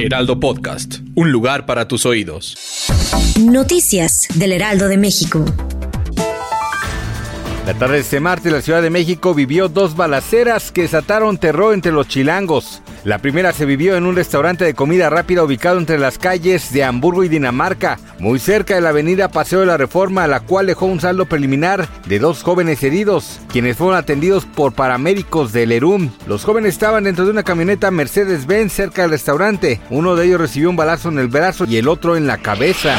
Heraldo Podcast, un lugar para tus oídos. Noticias del Heraldo de México. La tarde de este martes la Ciudad de México vivió dos balaceras que desataron terror entre los chilangos. La primera se vivió en un restaurante de comida rápida ubicado entre las calles de Hamburgo y Dinamarca, muy cerca de la avenida Paseo de la Reforma, la cual dejó un saldo preliminar de dos jóvenes heridos, quienes fueron atendidos por paramédicos del ERUM. Los jóvenes estaban dentro de una camioneta Mercedes-Benz cerca del restaurante. Uno de ellos recibió un balazo en el brazo y el otro en la cabeza.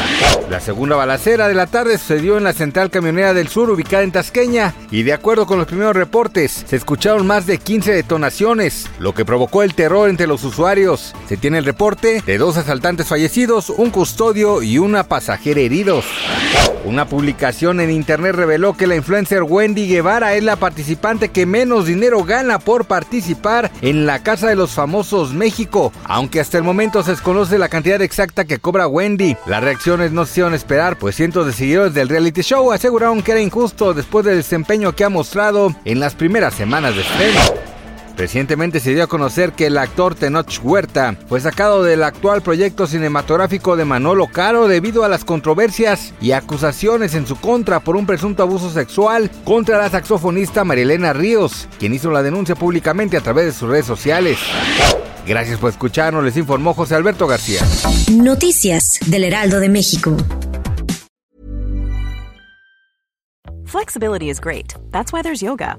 La segunda balacera de la tarde sucedió en la central camionera del sur ubicada en Tasqueña y de acuerdo con los primeros reportes se escucharon más de 15 detonaciones, lo que provocó el entre los usuarios. Se tiene el reporte de dos asaltantes fallecidos, un custodio y una pasajera heridos. Una publicación en internet reveló que la influencer Wendy Guevara es la participante que menos dinero gana por participar en la Casa de los Famosos México, aunque hasta el momento se desconoce la cantidad exacta que cobra Wendy. Las reacciones no se hicieron esperar, pues cientos de seguidores del reality show aseguraron que era injusto después del desempeño que ha mostrado en las primeras semanas de estreno. Recientemente se dio a conocer que el actor Tenoch Huerta fue sacado del actual proyecto cinematográfico de Manolo Caro debido a las controversias y acusaciones en su contra por un presunto abuso sexual contra la saxofonista Marilena Ríos, quien hizo la denuncia públicamente a través de sus redes sociales. Gracias por escucharnos, les informó José Alberto García. Noticias del Heraldo de México. Flexibility is great. That's why there's yoga.